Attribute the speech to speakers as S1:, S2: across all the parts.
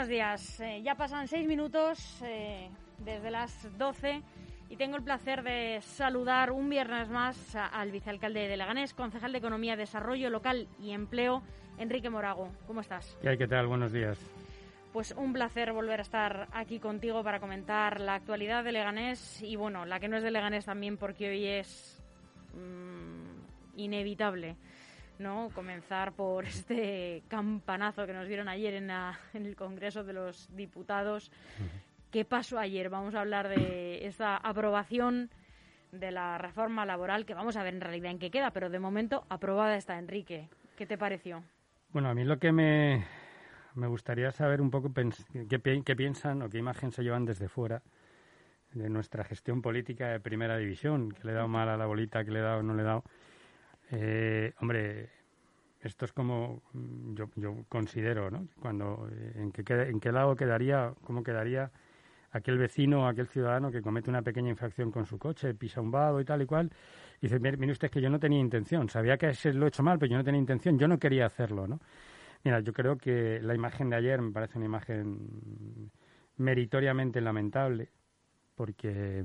S1: buenos días. Eh, ya pasan seis minutos eh, desde las 12 y tengo el placer de saludar un viernes más al vicealcalde de Leganés, concejal de Economía, Desarrollo Local y Empleo, Enrique Morago. ¿Cómo estás?
S2: ¿Qué tal? Buenos días.
S1: Pues un placer volver a estar aquí contigo para comentar la actualidad de Leganés y, bueno, la que no es de Leganés también porque hoy es mm, inevitable ¿no? comenzar por este campanazo que nos vieron ayer en, en el Congreso de los Diputados. ¿Qué pasó ayer? Vamos a hablar de esta aprobación de la reforma laboral, que vamos a ver en realidad en qué queda, pero de momento aprobada está, Enrique. ¿Qué te pareció?
S2: Bueno, a mí lo que me, me gustaría saber un poco qué, qué piensan o qué imagen se llevan desde fuera de nuestra gestión política de primera división, que le he dado mal a la bolita, que le he dado o no le he dado. Eh, hombre, esto es como mm, yo, considero, ¿no? Cuando, eh, en, qué, ¿En lado quedaría, cómo quedaría aquel vecino aquel ciudadano que comete una pequeña infracción con su coche, pisa un vado y tal y cual, y dice, mire usted que yo no tenía intención, sabía que lo he hecho mal, pero yo no tenía intención, yo no quería hacerlo, ¿no? Mira, yo creo que la imagen de ayer me parece una imagen meritoriamente lamentable, porque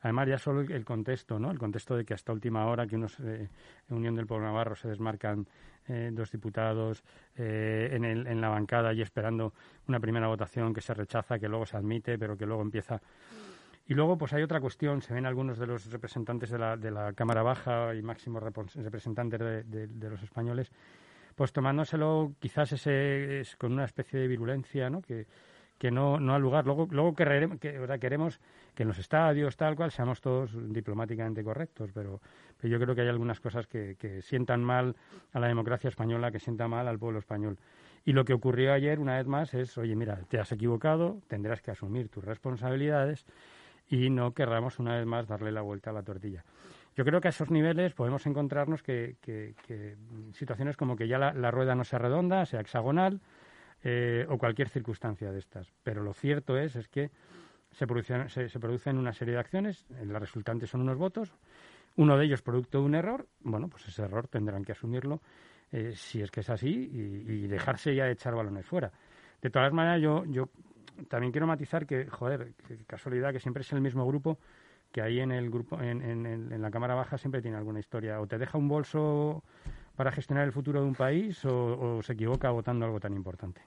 S2: Además, ya solo el contexto, ¿no? El contexto de que hasta última hora, que unos eh, en Unión del Pueblo Navarro se desmarcan eh, dos diputados eh, en, el, en la bancada y esperando una primera votación que se rechaza, que luego se admite, pero que luego empieza. Y luego, pues hay otra cuestión. Se ven algunos de los representantes de la, de la Cámara Baja y máximos representantes de, los españoles, pues tomándoselo quizás ese, con una especie de virulencia, ¿no? Que, que no, no ha lugar. Luego, luego queremos, que, queremos que en los estadios, tal cual, seamos todos diplomáticamente correctos, pero, yo creo que hay algunas cosas que, que, sientan mal a la democracia española, que sientan mal al pueblo español. Y lo que ocurrió ayer, una vez más, es, oye, mira, te has equivocado, tendrás que asumir tus responsabilidades y no querramos una vez más darle la vuelta a la tortilla. Yo creo que a esos niveles podemos encontrarnos que, situaciones como que ya la rueda no sea redonda, sea hexagonal, eh, o cualquier circunstancia de estas. Pero lo cierto es, es que se producen, se, producen una serie de acciones, las resultantes son unos votos, uno de ellos producto de un error, bueno, pues ese error tendrán que asumirlo eh, si es que es así y, dejarse ya echar balones fuera. De todas maneras, yo, yo también quiero matizar que, joder, casualidad que siempre es el mismo grupo que ahí en el grupo, en, en, en, la Cámara Baja siempre tiene alguna historia. O te deja un bolso para gestionar el futuro de un país o, se equivoca votando algo tan importante.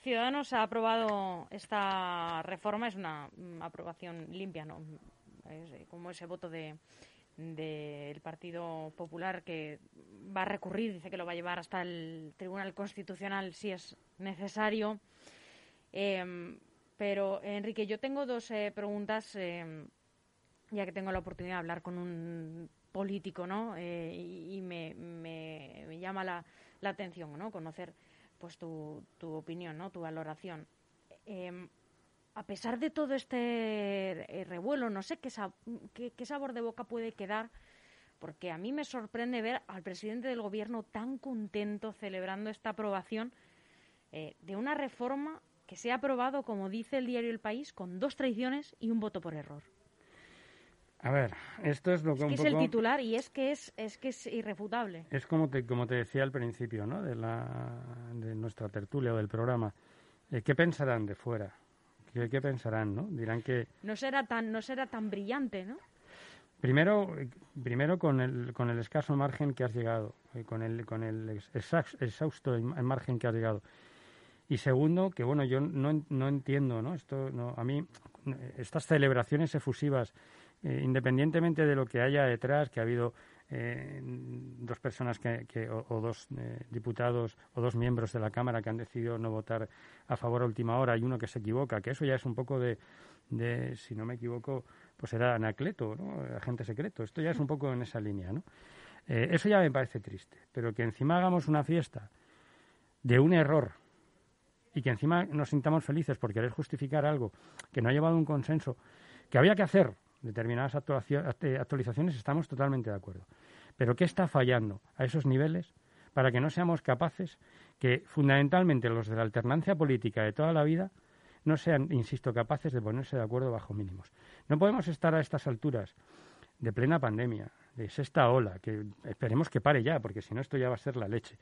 S1: Ciudadanos ha aprobado esta reforma, es una mm, aprobación limpia, ¿no? Es eh, como ese voto de del Partido Popular que va a recurrir, dice que lo va a llevar hasta el Tribunal Constitucional si es necesario. Em, pero, Enrique, yo tengo dos eh, preguntas, em, ya que tengo la oportunidad de hablar con un político, ¿no? Eh, y, me, me, llama la, atención, ¿no? Conocer, pues, tu, tu opinión, ¿no? Tu valoración. Em, a pesar de todo este eh, revuelo, no sé qué, qué, sabor de boca puede quedar, porque a mí me sorprende ver al presidente del gobierno tan contento celebrando esta aprobación eh, de una reforma que se ha aprobado, como dice el diario El País, con dos traiciones y un voto por error.
S2: A ver, esto es lo
S1: que, es el titular y es que es, es que es irrefutable.
S2: Es como te, como te decía al principio, ¿no? De, la, de nuestra tertulia o del programa. Eh, ¿Qué pensarán de fuera? ¿Qué, ¿Qué, pensarán, no? Dirán que...
S1: No será tan, no será tan brillante, ¿no?
S2: Primero, primero con, el, con el escaso margen que has llegado, eh, con el, con el exhausto margen que has llegado. Y segundo, que bueno, yo no, no entiendo, ¿no? Esto, no, a mí, estas celebraciones efusivas eh, independientemente de lo que haya detrás, que ha habido eh, dos personas que, o, dos eh, diputados o dos miembros de la Cámara que han decidido no votar a favor a última hora y uno que se equivoca, que eso ya es un poco de, de si no me equivoco, pues era Anacleto, ¿no? agente secreto. Esto ya es un poco en esa línea, ¿no? eso ya me parece triste, pero que encima hagamos una fiesta de un error y que encima nos sintamos felices por querer justificar algo que no ha llevado un consenso que había que hacer determinadas actualizaciones estamos totalmente de acuerdo. Pero ¿qué está fallando a esos niveles para que no seamos capaces que fundamentalmente los de la alternancia política de toda la vida no sean, insisto, capaces de ponerse de acuerdo bajo mínimos? No podemos estar a estas alturas de plena pandemia, de sexta ola, que esperemos que pare ya, porque si no esto ya va a ser la leche,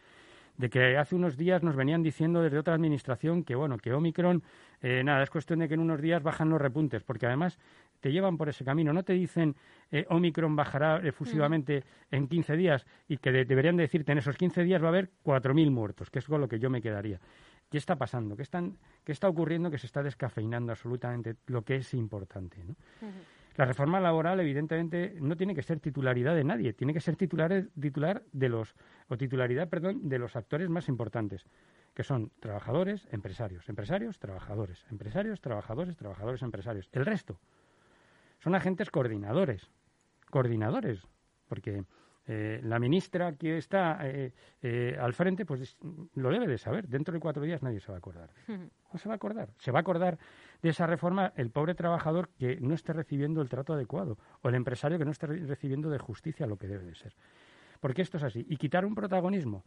S2: de que hace unos días nos venían diciendo desde otra administración que, bueno, que Omicron, eh, nada, es cuestión de que en unos días bajan los repuntes, porque además te llevan por ese camino. No te dicen eh, Omicron bajará efusivamente mm. en 15 días y que deberían decirte en esos 15 días va a haber 4.000 muertos, que es con lo que yo me quedaría. ¿Qué está pasando? ¿Qué, están, ¿Qué está ocurriendo que se está descafeinando absolutamente lo que es importante? ¿no? La reforma laboral, evidentemente, no tiene que ser titularidad de nadie, tiene que ser titular, titular de los, o titularidad, perdón, de los actores más importantes, que son trabajadores, empresarios, empresarios, trabajadores, empresarios, trabajadores, trabajadores, empresarios. El resto son agentes coordinadores, coordinadores, porque eh, la ministra que está eh, eh, al frente, pues lo debe de saber. Dentro de cuatro días nadie se va a acordar. No se va a acordar. Se va a acordar de esa reforma el pobre trabajador que no esté recibiendo el trato adecuado o el empresario que no esté recibiendo de justicia lo que debe de ser. Porque esto es así. Y quitar un protagonismo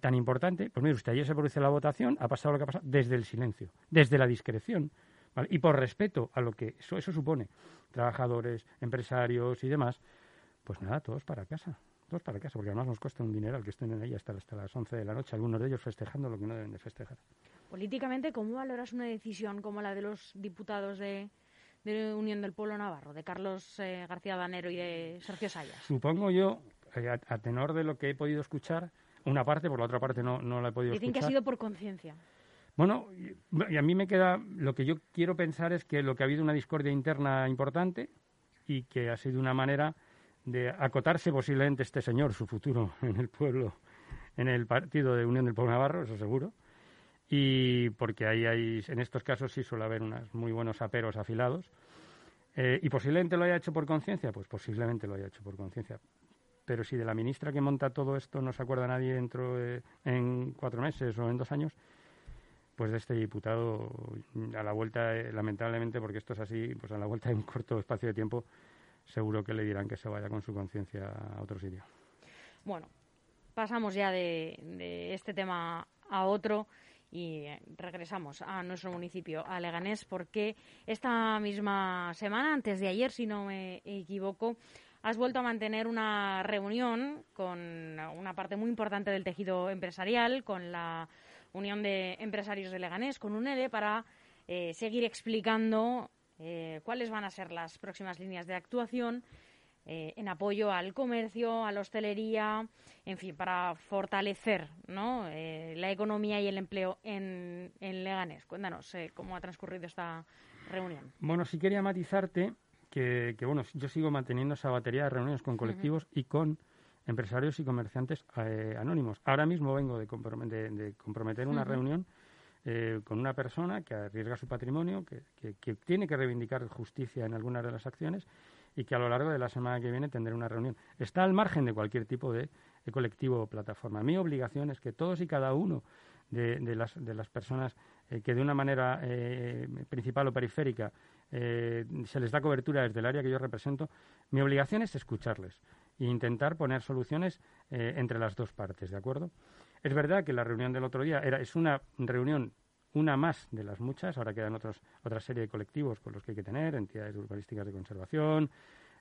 S2: tan importante, pues mire usted, ayer se produce la votación, ha pasado lo que ha pasado desde el silencio, desde la discreción. Y por respeto a lo que eso, eso supone, trabajadores, empresarios y demás, pues nada, todos para casa dos para casa, porque además nos cuesta un dineral que estén en ahí hasta, hasta las 11 de la noche, algunos de ellos festejando lo que no deben de festejar.
S1: Políticamente, ¿cómo valoras una decisión como la de los diputados de, Unión del Pueblo Navarro, de Carlos eh, García Danero y de Sergio Sayas?
S2: Supongo yo, eh, a, tenor de lo que he podido escuchar, una parte, por la otra parte no, no la he podido
S1: Dicen
S2: escuchar.
S1: que ha sido por conciencia.
S2: Bueno, y a mí me queda, lo que yo quiero pensar es que lo que ha habido una discordia interna importante y que ha sido una manera de acotarse posiblemente este señor, su futuro en el pueblo, en el partido de Unión del Pueblo Navarro, eso seguro. Y porque ahí hay, en estos casos sí suele haber unos muy buenos aperos afilados. Eh, y posiblemente lo haya hecho por conciencia, pues posiblemente lo haya hecho por conciencia. Pero si de la ministra que monta todo esto no se acuerda nadie dentro de, en cuatro meses o en dos años, pues de este diputado a la vuelta, eh, lamentablemente, porque esto es así, pues a la vuelta de un corto espacio de tiempo seguro que le dirán que se vaya con su conciencia a otro sitio.
S1: Bueno, pasamos ya de, este tema a otro y eh, regresamos a nuestro municipio, a Leganés, porque esta misma semana, antes de ayer, si no me equivoco, has vuelto a mantener una reunión con una parte muy importante del tejido empresarial, con la Unión de Empresarios de Leganés, con UNEDE, para eh, seguir explicando eh, cuáles van a ser las próximas líneas de actuación eh, en apoyo al comercio, a la hostelería, en fin, para fortalecer ¿no? Eh, la economía y el empleo en, en Leganés. Cuéntanos cómo ha transcurrido esta reunión.
S2: Bueno, sí quería matizarte que, bueno, yo sigo manteniendo esa batería de reuniones con colectivos y con empresarios y comerciantes anónimos. Ahora mismo vengo de, comprometer una reunión eh, con una persona que arriesga su patrimonio, que, tiene que reivindicar justicia en algunas de las acciones y que a lo largo de la semana que viene tendré una reunión. Está al margen de cualquier tipo de, colectivo o plataforma. Mi obligación es que todos y cada uno de, las, de las, personas eh, que de una manera eh, principal o periférica se les da cobertura desde el área que yo represento, mi obligación es escucharles e intentar poner soluciones entre las dos partes, ¿de acuerdo? Es verdad que la reunión del otro día era, es una reunión, una más de las muchas, ahora quedan otros, otra serie de colectivos con los que hay que tener, entidades urbanísticas de conservación,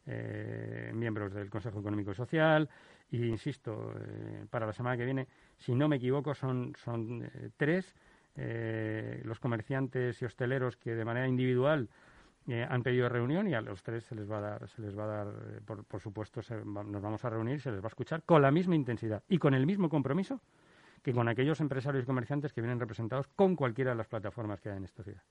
S2: eh, miembros del Consejo Económico y Social, y insisto, eh, para la semana que viene, si no me equivoco, son, son eh, tres los comerciantes y hosteleros que de manera individual han pedido reunión y a los tres se les va a dar, se les va a dar por, por supuesto, nos vamos a reunir, se les va a escuchar con la misma intensidad y con el mismo compromiso que con aquellos empresarios y comerciantes que vienen representados con cualquiera de las plataformas que hay en esta ciudad.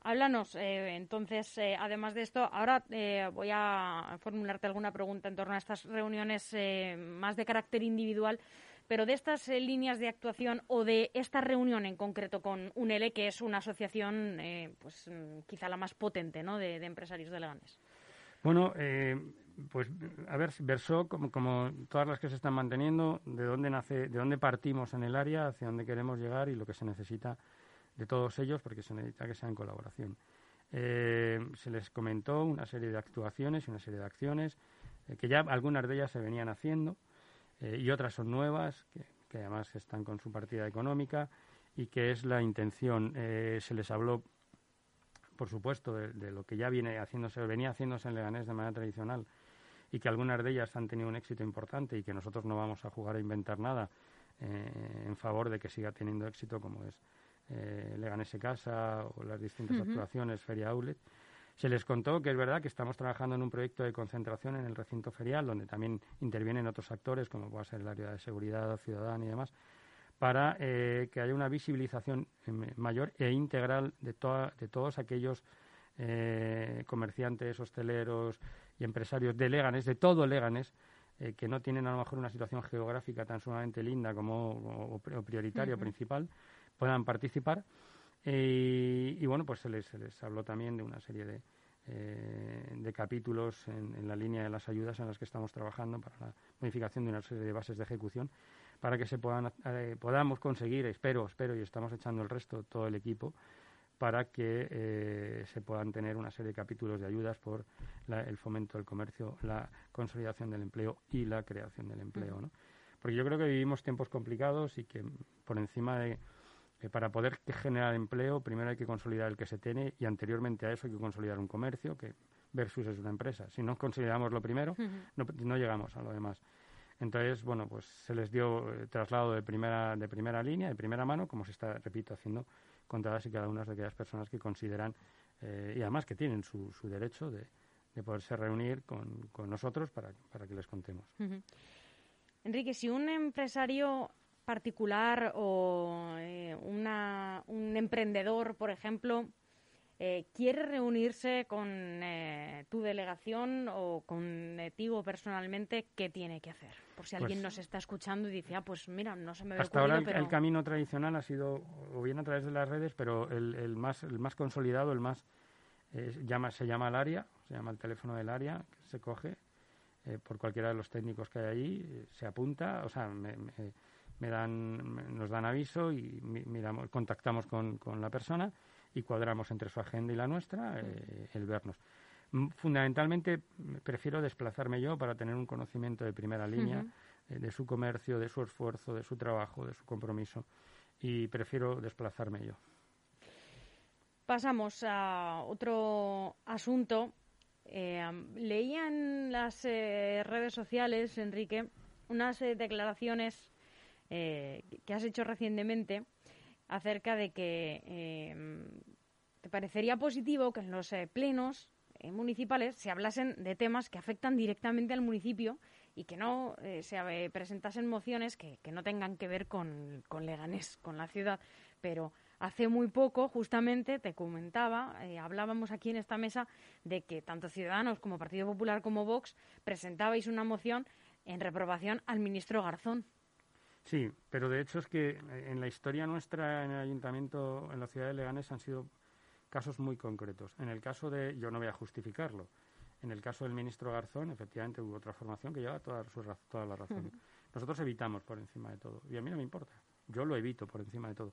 S1: Háblanos, eh, entonces, eh, además de esto, ahora eh, voy a formularte alguna pregunta en torno a estas reuniones más de carácter individual, pero de estas líneas de actuación o de esta reunión en concreto con UNELE, que es una asociación, pues quizá la más potente, ¿no?, de, empresarios de Leganés.
S2: Bueno, pues a ver, versó como, como, todas las que se están manteniendo, de dónde nace, de dónde partimos en el área, hacia dónde queremos llegar y lo que se necesita de todos ellos, porque se necesita que sea en colaboración. Eh, se les comentó una serie de actuaciones y una serie de acciones eh, que ya algunas de ellas se venían haciendo eh, y otras son nuevas, que, que, además están con su partida económica y que es la intención. se les habló por supuesto, de, de, lo que ya viene haciéndose, venía haciéndose en Leganés de manera tradicional, y que algunas de ellas han tenido un éxito importante y que nosotros no vamos a jugar a inventar nada, eh, en favor de que siga teniendo éxito como es eh, Leganese Casa o las distintas actuaciones, Feria Outlet. Se les contó que es verdad que estamos trabajando en un proyecto de concentración en el recinto ferial, donde también intervienen otros actores, como puede ser el área de seguridad ciudadana y demás, para eh, que haya una visibilización eh, mayor e integral de, de todos aquellos eh, comerciantes, hosteleros y empresarios de Leganes, de todo Leganes, que no tienen a lo mejor una situación geográfica tan sumamente linda como o, prioritaria o principal, puedan participar. Y bueno, pues se les, se les habló también de una serie de, de capítulos en, en, la línea de las ayudas en las que estamos trabajando para la modificación de una serie de bases de ejecución para que se puedan, eh, podamos conseguir, espero, espero, y estamos echando el resto, todo el equipo, para que eh, se puedan tener una serie de capítulos de ayudas por el fomento del comercio, la consolidación del empleo y la creación del empleo. ¿no? Porque yo creo que vivimos tiempos complicados y que por encima de para poder generar empleo, primero hay que consolidar el que se tiene y anteriormente a eso hay que consolidar un comercio que versus es una empresa. Si no consolidamos lo primero, no llegamos a lo demás. Entonces, bueno, pues se les dio eh, traslado de primera, de primera línea, de primera mano, como se está, repito, haciendo con todas y cada una de aquellas personas que consideran, eh, y además que tienen su, su derecho de, de poderse reunir con, con nosotros para, para, que les contemos.
S1: Enrique, si un empresario particular o eh, una, un emprendedor, por ejemplo, eh, quiere reunirse con eh, tu delegación o contigo personalmente, ¿qué tiene que hacer? Por si alguien pues nos está escuchando y dice, ah, pues mira, no se me ve
S2: Hasta ahora el, camino tradicional ha sido, o bien a través de las redes, pero el, el más, el más consolidado, el más, llama, se llama el área, se llama el teléfono del área, que se coge eh, por cualquiera de los técnicos que hay allí, se apunta, o sea, me, me, dan, nos dan aviso y miramos, contactamos con, con la persona y cuadramos entre su agenda y la nuestra eh, el vernos. Mm, fundamentalmente prefiero desplazarme yo para tener un conocimiento de primera línea eh, de su comercio, de su esfuerzo, de su trabajo, de su compromiso y prefiero desplazarme yo.
S1: Pasamos a otro asunto. Eh, leía en las redes sociales, Enrique, unas declaraciones que has hecho recientemente acerca de que eh, te parecería positivo que en los eh, plenos eh, municipales se hablasen de temas que afectan directamente al municipio y que no se presentasen mociones que, no tengan que ver con Leganés, con la ciudad. Pero hace muy poco, justamente, te comentaba, hablábamos aquí en esta mesa de que tanto Ciudadanos como Partido Popular como Vox presentabais una moción en reprobación al ministro Garzón.
S2: Sí, pero de hecho es que eh, en la historia nuestra en el ayuntamiento, en la ciudad de Leganés, han sido casos muy concretos. En el caso de, yo no voy a justificarlo, en el caso del ministro Garzón, efectivamente hubo otra formación que lleva toda, su, toda la razón. Nosotros evitamos por encima de todo, y a mí no me importa, yo lo evito por encima de todo.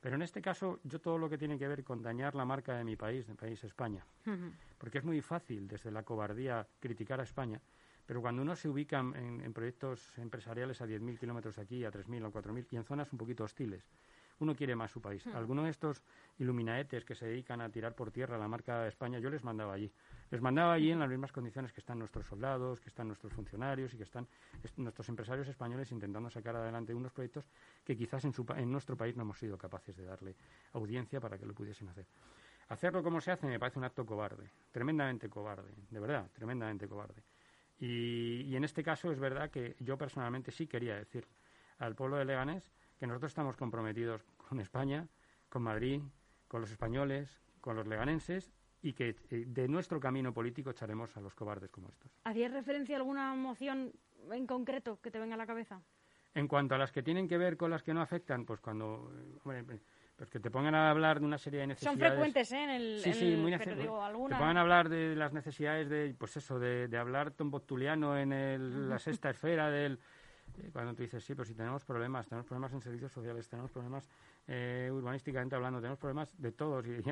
S2: Pero en este caso, yo todo lo que tiene que ver con dañar la marca de mi país, de país España, porque es muy fácil desde la cobardía criticar a España, pero cuando uno se ubica en, proyectos empresariales a 10.000 kilómetros aquí, a 3.000 o 4.000 y en zonas un poquito hostiles, uno quiere más su país. Hmm. Algunos de estos iluminaetes que se dedican a tirar por tierra la marca de España, yo les mandaba allí. Les mandaba allí en las mismas condiciones que están nuestros soldados, que están nuestros funcionarios y que están nuestros empresarios españoles intentando sacar adelante unos proyectos que quizás en, en nuestro país no hemos sido capaces de darle audiencia para que lo pudiesen hacer. Hacerlo como se hace me parece un acto cobarde, tremendamente cobarde, de verdad, tremendamente cobarde. Y, en este caso es verdad que yo personalmente sí quería decir al pueblo de Leganés que nosotros estamos comprometidos con España, con Madrid, con los españoles, con los leganenses y que eh, de nuestro camino político echaremos a los cobardes como estos.
S1: ¿Hacías referencia a alguna moción en concreto que te venga a la cabeza?
S2: En cuanto a las que tienen que ver con las que no afectan, pues cuando... Pues que te pongan a hablar de una serie de necesidades.
S1: Son frecuentes, ¿eh? En el,
S2: sí, sí, muy necesarias. Te pongan a hablar de las necesidades de, pues eso, de, de hablar tomboctuliano en el, la sexta esfera del... Eh, cuando tú dices, sí, pero si tenemos problemas, tenemos problemas en servicios sociales, tenemos problemas eh, urbanísticamente hablando, tenemos problemas de todos. Y,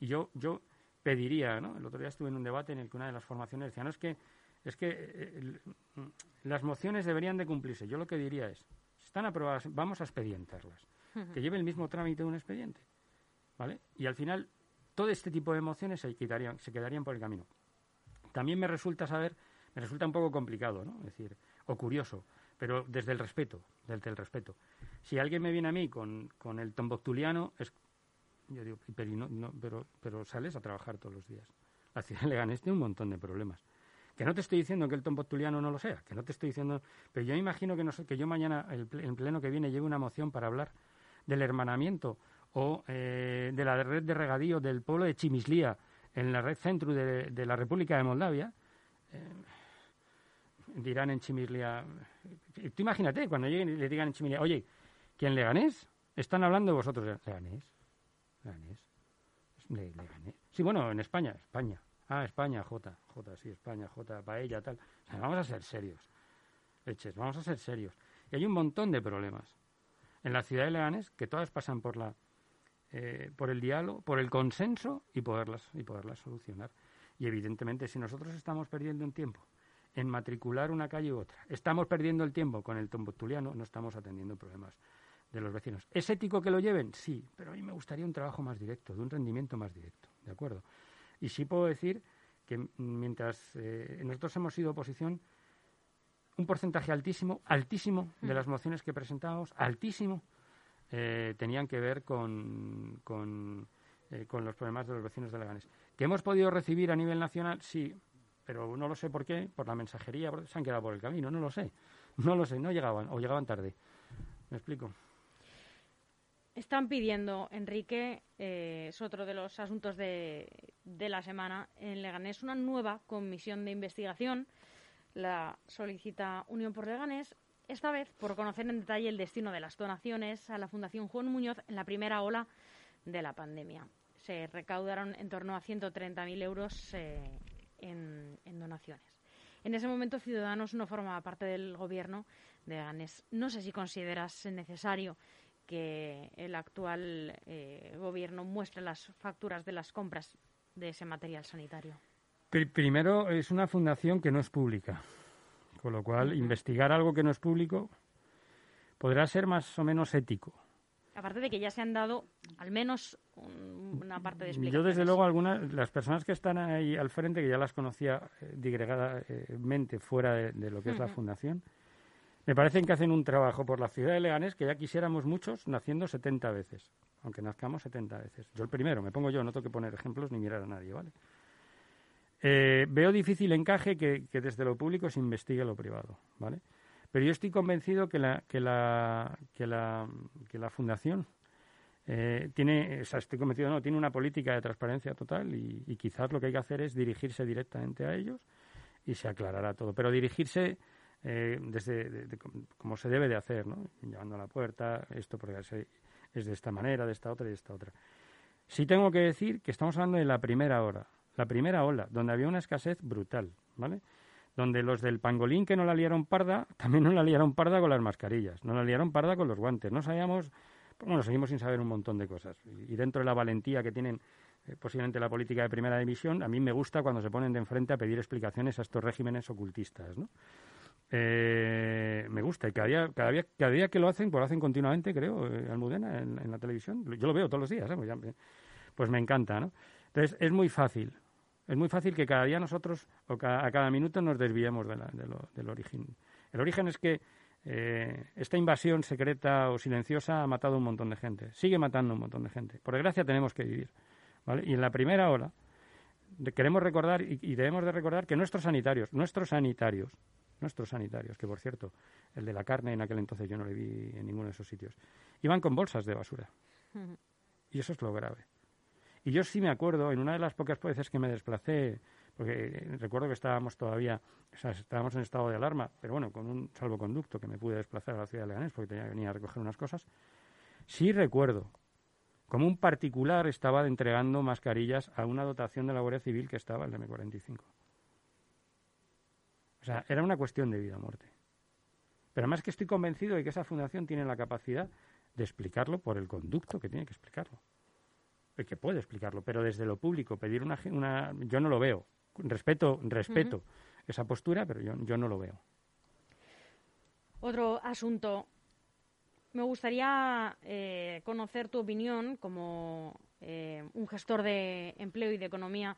S2: y, yo, yo pediría, ¿no? El otro día estuve en un debate en el que una de las formaciones decía, no, es que, es que eh, las mociones deberían de cumplirse. Yo lo que diría es, si están aprobadas, vamos a expedientarlas que lleve el mismo trámite de un expediente. ¿Vale? Y al final, todo este tipo de emociones se quedarían, se quedarían por el camino. También me resulta saber, me resulta un poco complicado, ¿no? Es decir, o curioso, pero desde el respeto, desde el respeto. Si alguien me viene a mí con, con el tomboctuliano, es, yo digo, pero, no, pero, pero sales a trabajar todos los días. La ciudad de Leganés tiene un montón de problemas. Que no te estoy diciendo que el tomboctuliano no lo sea, que no te estoy diciendo... Pero yo imagino que, no que yo mañana, el, en pleno que viene, lleve una moción para hablar del hermanamiento o eh, de la red de regadío del pueblo de Chimislía en la red centro de, la República de Moldavia, eh, dirán en Chimislía... Tú imagínate, cuando lleguen y le digan en Chimislía, oye, ¿quién le ganés? Están hablando de vosotros. ¿Leganés? ¿Leganés? ¿Leganés? Sí, bueno, en España, España. Ah, España, J, J, sí, España, J, paella, tal. vamos a ser serios. Leches, vamos a ser serios. Y hay un montón de problemas en la ciudad de Leganés que todas pasan por la eh, por el diálogo, por el consenso y poderlas y poderlas solucionar. Y evidentemente, si nosotros estamos perdiendo un tiempo en matricular una calle u otra, estamos perdiendo el tiempo con el tombotuliano, no estamos atendiendo problemas de los vecinos. ¿Es ético que lo lleven? Sí, pero a mí me gustaría un trabajo más directo, de un rendimiento más directo, ¿de acuerdo? Y sí puedo decir que mientras eh, nosotros hemos sido oposición, un porcentaje altísimo, altísimo de mm. las mociones que presentamos, altísimo, eh, tenían que ver con, con, eh, con, los problemas de los vecinos de Leganés. ¿Que hemos podido recibir a nivel nacional? Sí, pero no lo sé por qué, por la mensajería, se han quedado por el camino, no lo sé. No lo sé, no llegaban o llegaban tarde. ¿Me explico?
S1: Están pidiendo, Enrique, eh, es otro de los asuntos de, de, la semana, en Leganés una nueva comisión de investigación. La solicita Unión por Leganés, esta vez por conocer en detalle el destino de las donaciones a la Fundación Juan Muñoz en la primera ola de la pandemia. Se recaudaron en torno a 130.000 euros eh, en, en donaciones. En ese momento Ciudadanos no formaba parte del gobierno de Leganés. No sé si consideras necesario que el actual eh, gobierno muestre las facturas de las compras de ese material sanitario?
S2: Primero, es una fundación que no es pública, con lo cual investigar algo que no es público podrá ser más o menos ético.
S1: Aparte de que ya se han dado al menos una parte de explicaciones.
S2: Yo, desde luego, algunas, las personas que están ahí al frente, que ya las conocía eh, digregadamente fuera de, lo que es la fundación, me parece que hacen un trabajo por la ciudad de Leganés que ya quisiéramos muchos naciendo 70 veces, aunque nazcamos 70 veces. Yo el primero, me pongo yo, no tengo que poner ejemplos ni mirar a nadie, ¿vale? Eh, veo difícil encaje que, desde lo público se investigue lo privado, ¿vale? Pero yo estoy convencido que la, que la, fundación eh, tiene, o sea, estoy convencido, no, tiene una política de transparencia total y, quizás lo que hay que hacer es dirigirse directamente a ellos y se aclarará todo. Pero dirigirse eh, desde como se debe de hacer, ¿no? Llevando a la puerta, esto porque es de esta manera, de esta otra y de esta otra. Sí tengo que decir que estamos hablando de la primera hora, la primera ola, donde había una escasez brutal, ¿vale? Donde los del pangolín que no la liaron parda, también no la liaron parda con las mascarillas, no la liaron parda con los guantes, no sabíamos, bueno, seguimos sin saber un montón de cosas. Y dentro de la valentía que tienen eh, posiblemente la política de primera división, a mí me gusta cuando se ponen de enfrente a pedir explicaciones a estos regímenes ocultistas, ¿no? Eh, me gusta y cada día, cada, día, cada día que lo hacen, pues lo hacen continuamente, creo, eh, Almudena, en, la televisión. Yo lo veo todos los días, ¿eh? pues, pues, me encanta, ¿no? Entonces, es muy fácil. Es muy fácil que cada día nosotros, o a cada minuto, nos desviemos de del origen. El origen es que esta invasión secreta o silenciosa ha matado un montón de gente. Sigue matando un montón de gente. Por desgracia, tenemos que vivir. ¿vale? Y en la primera hora, queremos recordar y, y debemos de recordar que nuestros sanitarios, nuestros sanitarios, nuestros sanitarios, que por cierto, el de la carne en aquel entonces yo no le vi en ninguno de esos sitios, iban con bolsas de basura. Y eso es lo grave. Y yo sí me acuerdo, en una de las pocas veces que me desplacé, porque recuerdo que estábamos todavía, o sea, estábamos en estado de alarma, pero bueno, con un salvoconducto que me pude desplazar a la ciudad de Leganés porque tenía que venir a recoger unas cosas, sí recuerdo como un particular estaba entregando mascarillas a una dotación de la Guardia Civil que estaba el M45. O sea, era una cuestión de vida o muerte. Pero además que estoy convencido de que esa fundación tiene la capacidad de explicarlo por el conducto que tiene que explicarlo. Y que puede explicarlo, pero desde lo público, pedir una... una yo no lo veo. Respeto, respeto esa postura, pero yo, yo no lo veo.
S1: Otro asunto. Me gustaría eh, conocer tu opinión como eh, un gestor de empleo y de economía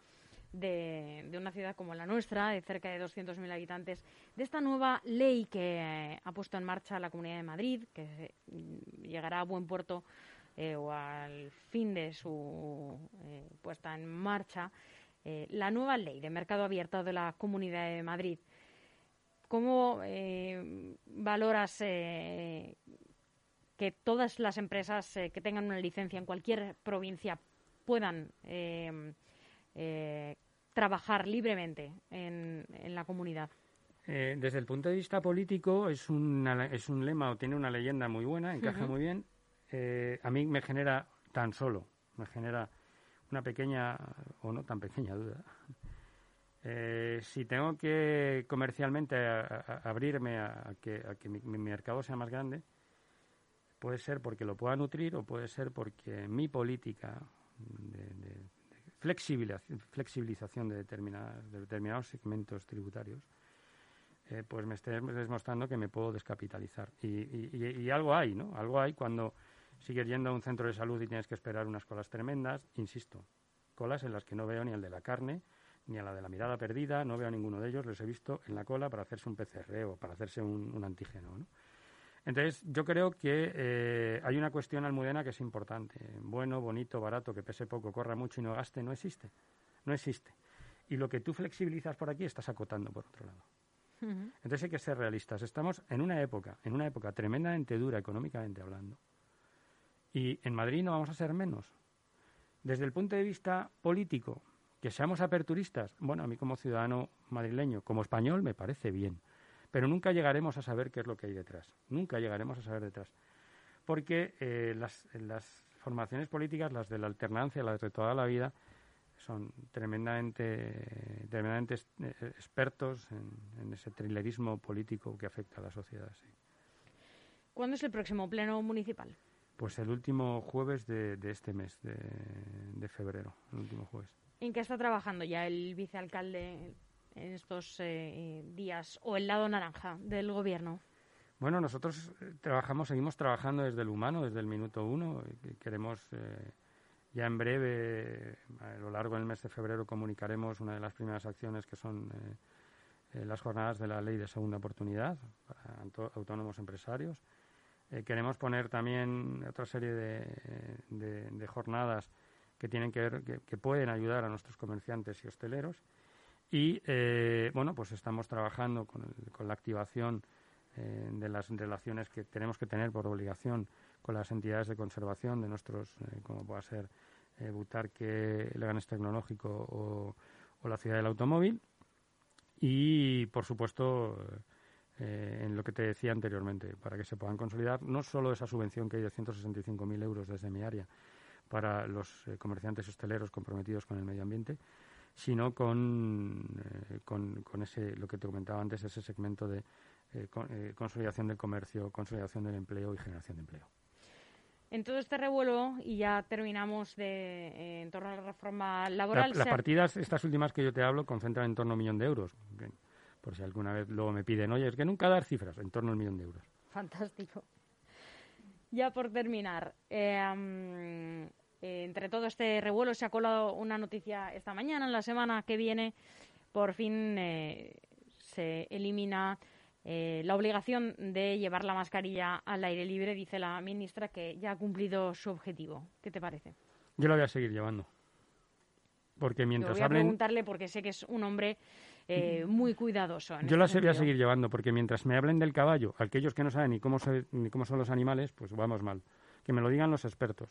S1: de, una ciudad como la nuestra, de cerca de 200.000 habitantes, de esta nueva ley que ha puesto en marcha la Comunidad de Madrid, que mm, llegará a buen puerto eh, o al fin de su eh, puesta en marcha, eh, la nueva ley de mercado abierto de la Comunidad de Madrid. ¿Cómo valoras que todas las empresas que tengan una licencia en cualquier provincia puedan trabajar libremente en, la comunidad?
S2: desde el punto de vista político es, es un lema o tiene una leyenda muy buena, encaja muy bien. Eh, a mí me genera tan solo, me genera una pequeña o no tan pequeña duda. Eh, si tengo que comercialmente abrirme a, que, mi, mercado sea más grande, puede ser porque lo pueda nutrir o puede ser porque mi política de, flexibilización, de, determinados segmentos tributarios eh, pues me esté demostrando que me puedo descapitalizar. y, algo hay, ¿no? Algo hay cuando sigues yendo a un centro de salud y tienes que esperar unas colas tremendas, insisto, colas en las que no veo ni al de la carne, ni a la de la mirada perdida, no veo a ninguno de ellos, los he visto en la cola para hacerse un PCR o para hacerse un, antígeno. Entonces, yo creo que eh, hay una cuestión almudena que es importante. Bueno, bonito, barato, que pese poco, corra mucho y no gaste, no existe. No existe. Y lo que tú flexibilizas por aquí estás acotando por otro lado. Entonces hay que ser realistas. Estamos en una época, en una época tremendamente dura económicamente hablando, y en Madrid no vamos a ser menos. Desde el punto de vista político, que seamos aperturistas, bueno, a mí como ciudadano madrileño, como español, me parece bien. Pero nunca llegaremos a saber qué es lo que hay detrás. Nunca llegaremos a saber detrás. Porque eh, las, formaciones políticas, las de la alternancia, las de toda la vida, son tremendamente, tremendamente eh, expertos en, ese trilerismo político que afecta a la sociedad.
S1: ¿Cuándo es el próximo pleno municipal?
S2: Pues el último jueves de, este mes, de, febrero, el último jueves.
S1: ¿En qué está trabajando ya el vicealcalde en estos eh, días o el lado naranja del gobierno?
S2: Bueno, nosotros eh, trabajamos, seguimos trabajando desde el humano, desde el minuto uno. Queremos eh, ya en breve, a lo largo del mes de febrero, comunicaremos una de las primeras acciones que son las jornadas de la ley de segunda oportunidad para autónomos empresarios. Eh, queremos poner también otra serie de, jornadas que tienen que ver, que, pueden ayudar a nuestros comerciantes y hosteleros. Y eh, bueno, pues estamos trabajando con, la activación eh, de las relaciones que tenemos que tener por obligación con las entidades de conservación de nuestros, como pueda ser Butarque, Leganes Tecnológico o, o la Ciudad del Automóvil. Y por supuesto eh, en lo que te decía anteriormente, para que se puedan consolidar no solo esa subvención que hay de 165.000 euros desde mi área para los eh, comerciantes hosteleros comprometidos con el medio ambiente, sino con, eh, con, ese, lo que te comentaba antes, ese segmento de consolidación del comercio, consolidación del empleo y generación de empleo.
S1: En todo este revuelo, y ya terminamos de, en torno a la reforma laboral.
S2: las partidas, estas últimas que yo te hablo, concentran en torno a un millón de euros por si alguna vez luego me piden, oye, es que nunca dar cifras, en torno al millón de euros.
S1: Fantástico. Ya por terminar, eh, eh, entre todo este revuelo se ha colado una noticia esta mañana, en la semana que viene, por fin eh, se elimina la obligación de llevar la mascarilla al aire libre, dice la ministra, que ya ha cumplido su objetivo. ¿Qué te parece?
S2: Yo la voy a seguir llevando. Porque mientras
S1: voy a preguntarle porque sé que es un hombre eh, muy cuidadoso.
S2: Yo las voy a seguir llevando, porque mientras me hablen del caballo, aquellos que no saben ni cómo, ni cómo son los animales, pues vamos mal. Que me lo digan los expertos.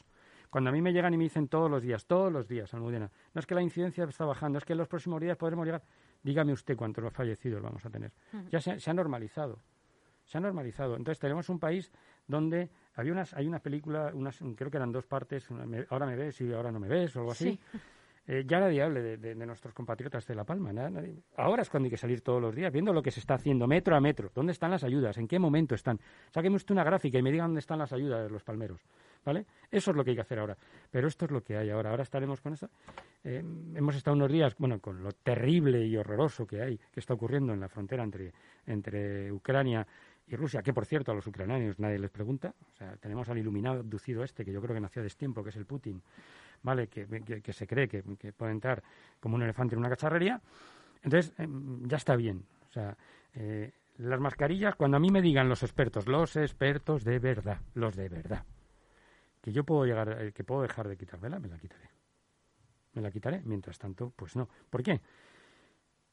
S2: Cuando a mí me llegan y me dicen todos los días, todos los días, Almudena, no es que la incidencia está bajando, es que en los próximos días podremos llegar, dígame usted cuántos fallecidos vamos a tener. Ya se, ha normalizado, se ha normalizado. Entonces tenemos un país donde había unas, hay una película, unas, creo que eran dos partes, ahora me ves y ahora no me ves o algo así. Eh, ya nadie hable de, nuestros compatriotas de La Palma. Ahora es cuando hay que salir todos los días, viendo lo que se está haciendo metro a metro. ¿Dónde están las ayudas? ¿En qué momento están? Sáqueme usted una gráfica y me digan dónde están las ayudas de los palmeros. ¿Vale? Eso es lo que hay que hacer ahora. Pero esto es lo que hay ahora. Ahora estaremos con eso. Eh, hemos estado unos días, bueno, con lo terrible y horroroso que hay, que está ocurriendo en la frontera entre, entre Ucrania y Rusia, que por cierto a los ucranianos nadie les pregunta, o sea, tenemos al iluminado abducido este, que yo creo que nació a destiempo, que es el Putin, ¿vale? Que, que, se cree que, puede entrar como un elefante en una cacharrería. Entonces, em, ya está bien. O sea, eh, las mascarillas, cuando a mí me digan los expertos, los expertos de verdad, los de verdad, que yo puedo llegar, eh, que puedo dejar de quitármela, me la quitaré. Me la quitaré. Mientras tanto, pues no. ¿Por qué?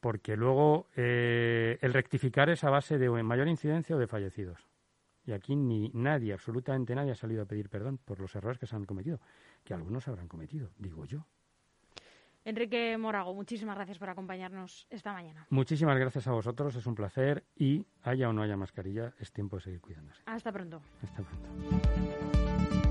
S2: Porque luego eh, el rectificar es a base de mayor incidencia o de fallecidos. Y aquí ni nadie, absolutamente nadie, ha salido a pedir perdón por los errores que se han cometido, que algunos habrán cometido, digo yo.
S1: Enrique Morago, muchísimas gracias por acompañarnos esta mañana.
S2: Muchísimas gracias a vosotros, es un placer y haya o no haya mascarilla, es tiempo de seguir cuidándose.
S1: Hasta pronto.
S2: Hasta pronto.